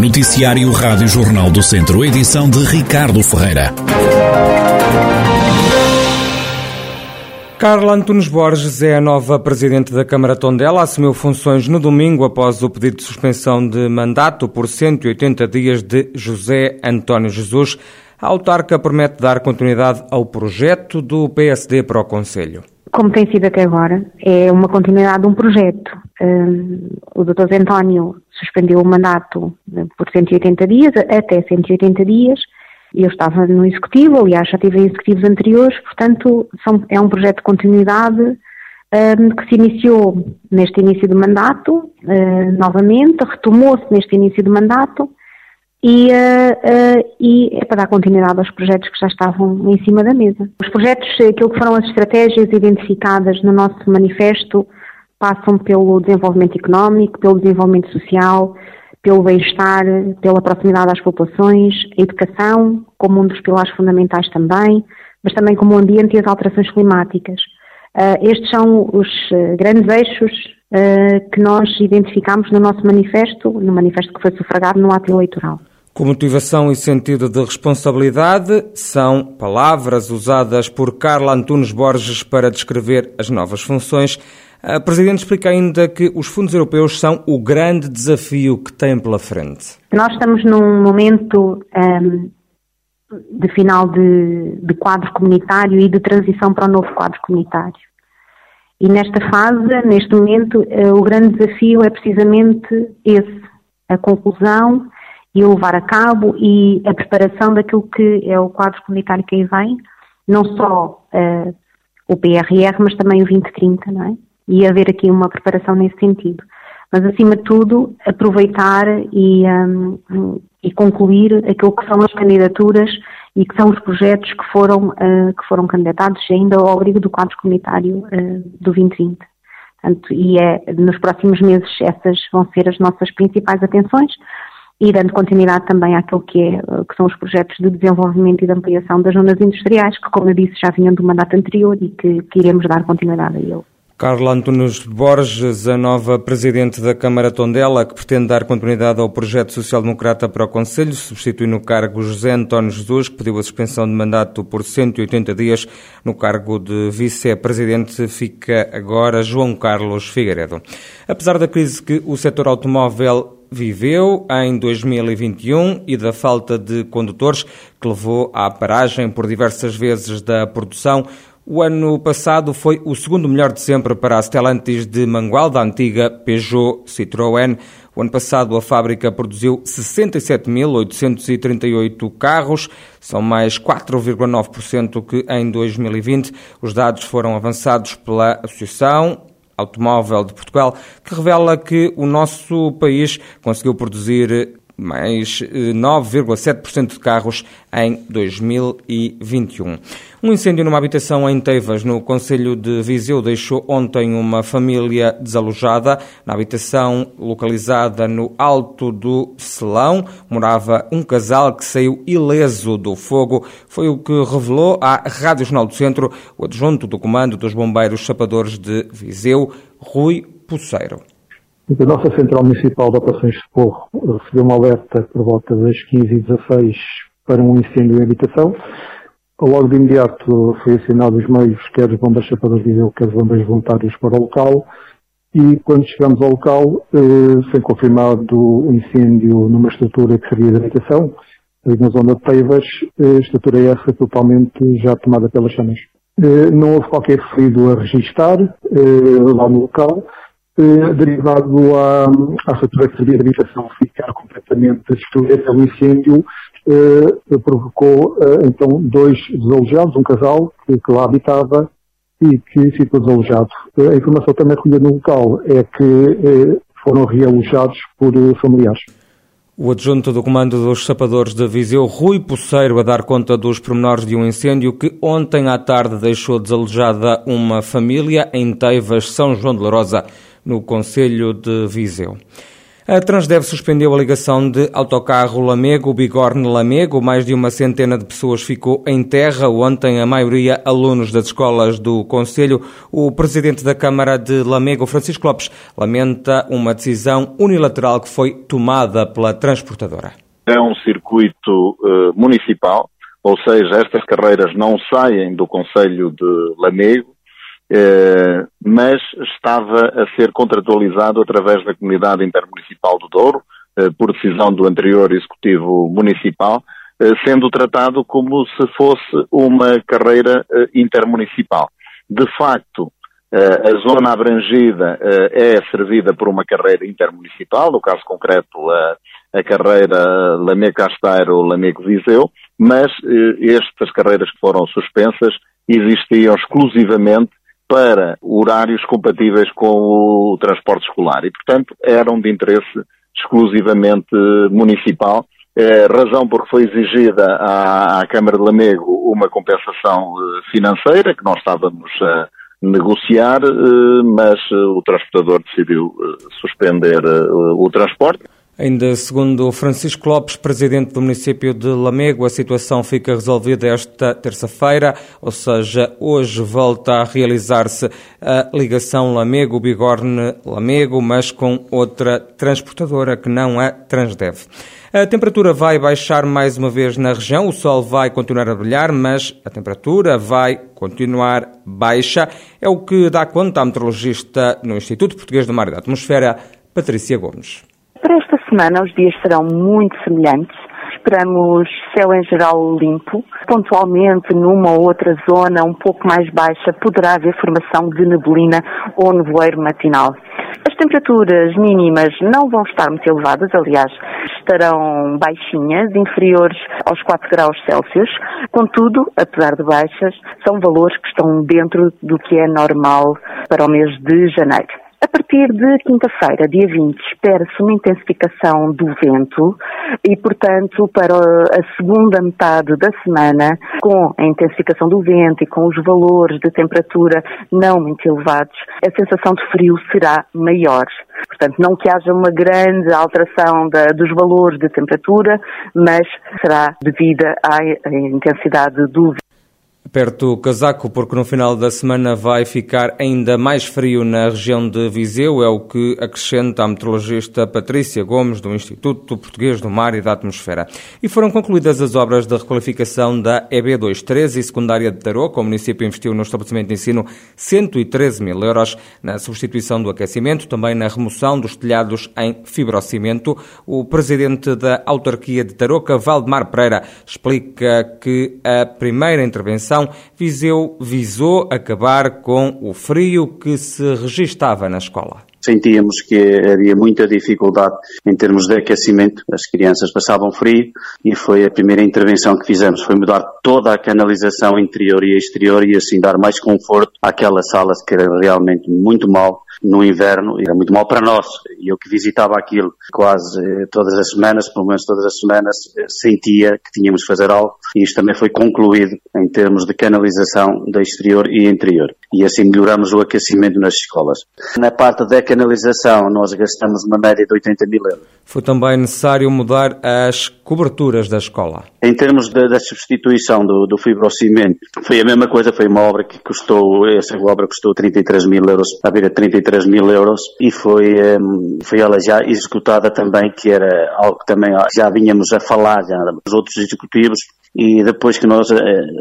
Noticiário Rádio Jornal do Centro, edição de Ricardo Ferreira. Carla Antunes Borges é a nova presidente da Câmara Tondela. Assumiu funções no domingo após o pedido de suspensão de mandato por 180 dias de José António Jesus. A autarca promete dar continuidade ao projeto do PSD para o Conselho. Como tem sido até agora, é uma continuidade de um projeto. Hum, o Dr. António suspendeu o mandato por 180 dias, até 180 dias, eu estava no executivo, aliás já tive em executivos anteriores, portanto são, é um projeto de continuidade um, que se iniciou neste início do mandato, uh, novamente, retomou-se neste início do mandato e, uh, uh, e, é para dar continuidade aos projetos que já estavam em cima da mesa. Os projetos, aquilo que foram as estratégias identificadas no nosso manifesto, passam pelo desenvolvimento económico, pelo desenvolvimento social, pelo bem-estar, pela proximidade às populações, a educação, como um dos pilares fundamentais também, mas também como o ambiente e as alterações climáticas. Uh, estes são os grandes eixos que nós identificamos no nosso manifesto, no manifesto que foi sufragado no ato eleitoral. Com motivação e sentido de responsabilidade, são palavras usadas por Carla Antunes Borges para descrever as novas funções a Presidente explica ainda que os fundos europeus são o grande desafio que tem pela frente. Nós estamos num momento um, de final de, de quadro comunitário e de transição para o novo quadro comunitário. E nesta fase, neste momento, uh, o grande desafio é precisamente esse, a conclusão e o levar a cabo e a preparação daquilo que é o quadro comunitário que aí vem, não só uh, o PRR, mas também o 2030, não é? e haver aqui uma preparação nesse sentido. Mas, acima de tudo, aproveitar e, um, e concluir aquilo que são as candidaturas e que são os projetos que foram, uh, que foram candidatados ainda ao abrigo do quadro comunitário uh, do 2020. Portanto, e é, nos próximos meses essas vão ser as nossas principais atenções e dando continuidade também àquilo que, é, que são os projetos de desenvolvimento e de ampliação das zonas industriais, que, como eu disse, já vinham do mandato anterior e que, que iremos dar continuidade a ele. Carla Antunes Borges, a nova presidente da Câmara Tondela, que pretende dar continuidade ao projeto social-democrata para o Conselho, substitui no cargo José António Jesus, que pediu a suspensão de mandato por 180 dias. No cargo de vice-presidente fica agora João Carlos Figueiredo. Apesar da crise que o setor automóvel viveu em 2021 e da falta de condutores que levou à paragem por diversas vezes da produção, o ano passado foi o segundo melhor de sempre para a Stellantis de Mangual, da antiga Peugeot Citroën. O ano passado a fábrica produziu 67.838 carros, são mais 4,9% que em 2020. Os dados foram avançados pela Associação Automóvel de Portugal, que revela que o nosso país conseguiu produzir mais 9,7% eh, de carros em 2021. Um incêndio numa habitação em Teivas, no Conselho de Viseu, deixou ontem uma família desalojada. Na habitação localizada no Alto do Selão, morava um casal que saiu ileso do fogo. Foi o que revelou à Rádio Jornal do Centro o adjunto do Comando dos Bombeiros Chapadores de Viseu, Rui Poceiro. A nossa Central Municipal de Operações de Socorro recebeu uma alerta por volta das 15 e 16 para um incêndio em habitação. Logo de imediato foi assinado os meios, quer os bombas chapadores de quer os bombas voluntários para o local. E quando chegamos ao local, eh, foi confirmado o incêndio numa estrutura que servia de habitação, na zona de Teivas, eh, estrutura essa totalmente já tomada pelas chamas. Eh, não houve qualquer ferido a registrar eh, lá no local eh, derivado à, à fatura de habitação ficar completamente destruída pelo incêndio, eh, provocou eh, então dois desalojados, um casal que, que, lá habitava e que ficou desalojado. a informação também recolhida no local é que foram realojados por familiares. O adjunto do Comando dos Sapadores de Viseu, Rui Poceiro, a dar conta dos pormenores de um incêndio que ontem à tarde deixou desalojada uma família em Teivas, São João de Larosa no Conselho de Viseu. A Transdev suspendeu a ligação de autocarro Lamego-Bigorne-Lamego. Mais de uma centena de pessoas ficou em terra. Ontem, a maioria alunos das escolas do Conselho. O presidente da Câmara de Lamego, Francisco Lopes, lamenta uma decisão unilateral que foi tomada pela transportadora. É um circuito uh, municipal, ou seja, estas carreiras não saem do Conselho de Lamego, mas estava a ser contratualizado através da Comunidade Intermunicipal do Douro, eh, por decisão do anterior Executivo Municipal, eh, sendo tratado como se fosse uma carreira intermunicipal. De facto, a zona abrangida é servida por uma carreira intermunicipal, no caso concreto a, a carreira Lamego-Casteiro-Lamego-Viseu, mas estas carreiras que foram suspensas existiam exclusivamente para horários compatíveis com o transporte escolar e, portanto, eram de interesse exclusivamente municipal, é, razão porque foi exigida à, à, Câmara de Lamego uma compensação eh, financeira que nós estávamos a negociar, eh, mas eh, o transportador decidiu suspender o transporte. Ainda segundo Francisco Lopes, presidente do município de Lamego, a situação fica resolvida esta terça-feira, ou seja, hoje volta a realizar-se a ligação Lamego-Bigorne-Lamego, mas com outra transportadora que não a Transdev. A temperatura vai baixar mais uma vez na região, o sol vai continuar a brilhar, mas a temperatura vai continuar baixa. É o que dá conta a meteorologista no Instituto Português do Mar e da Atmosfera, Patrícia Gomes. Para esta semana os dias serão muito semelhantes. Esperamos céu em geral limpo. Pontualmente, numa ou outra zona um pouco mais baixa, poderá haver formação de neblina ou nevoeiro matinal. As temperaturas mínimas não vão estar muito elevadas, aliás, estarão baixinhas, inferiores aos 4 graus Celsius. Contudo, apesar de baixas, são valores que estão dentro do que é normal para o mês de janeiro. A partir de quinta-feira, dia 20, espera-se uma intensificação do vento e, portanto, para a segunda metade da semana, com a intensificação do vento e com os valores de temperatura não muito elevados, a sensação de frio será maior. Portanto, não que haja uma grande alteração da, dos valores de temperatura, mas será devida à intensidade do vento. Aperto o casaco porque no final da semana vai ficar ainda mais frio na região de Viseu, é o que acrescenta a meteorologista Patrícia Gomes do Instituto Português do Mar e da Atmosfera. E foram concluídas as obras de requalificação da EB23 e secundária de Tarouca. O município investiu no estabelecimento de ensino 113 mil euros na substituição do aquecimento, também na remoção dos telhados em fibrocimento. O presidente da autarquia de Tarouca, Valdemar Pereira, explica que a primeira intervenção Viseu visou acabar com o frio que se registava na escola. Sentíamos que havia muita dificuldade em termos de aquecimento, as crianças passavam frio e foi a primeira intervenção que fizemos, foi mudar toda a canalização interior e exterior e assim dar mais conforto àquelas salas que era realmente muito mal no inverno, era muito mal para nós. E eu que visitava aquilo quase todas as semanas, pelo menos todas as semanas, eh, sentia que tínhamos de fazer algo e isto também foi concluído em termos de canalização da exterior e interior. E assim melhoramos o aquecimento nas escolas. Na parte da canalização, nós gastamos uma média de 80 mil euros. Foi também necessário mudar as coberturas da escola. Em termos da substituição do, do fibrocimento, foi a mesma coisa, foi uma obra que custou, essa obra custou 33 mil euros, a vir a 33 mil euros, e foi, um, foi ela já executada também, que era algo que também já vínhamos a falar, já, os outros executivos, e depois que nós eh,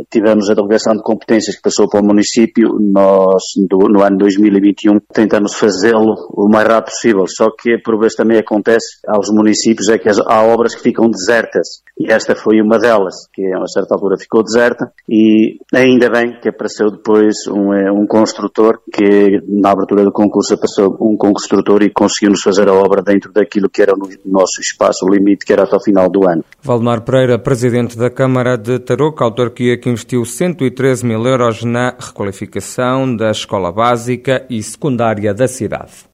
tivemos a delegação de competências que passou para o município, nós do, no ano 2021 tentamos fazê-lo o mais rápido possível, só que por vezes também acontece aos municípios é que há obras que ficam desertas. E esta foi uma delas, que a uma certa altura ficou deserta. E ainda bem que apareceu depois um, eh, um construtor que na abertura do concurso apareceu um construtor e conseguiu-nos fazer a obra dentro daquilo que era o nosso espaço, limite que era até o final do ano. Valdemar Pereira, Presidente da Câmara Câmara de Tarouca, autarquia que investiu 113 mil euros na requalificação da escola básica e secundária da cidade.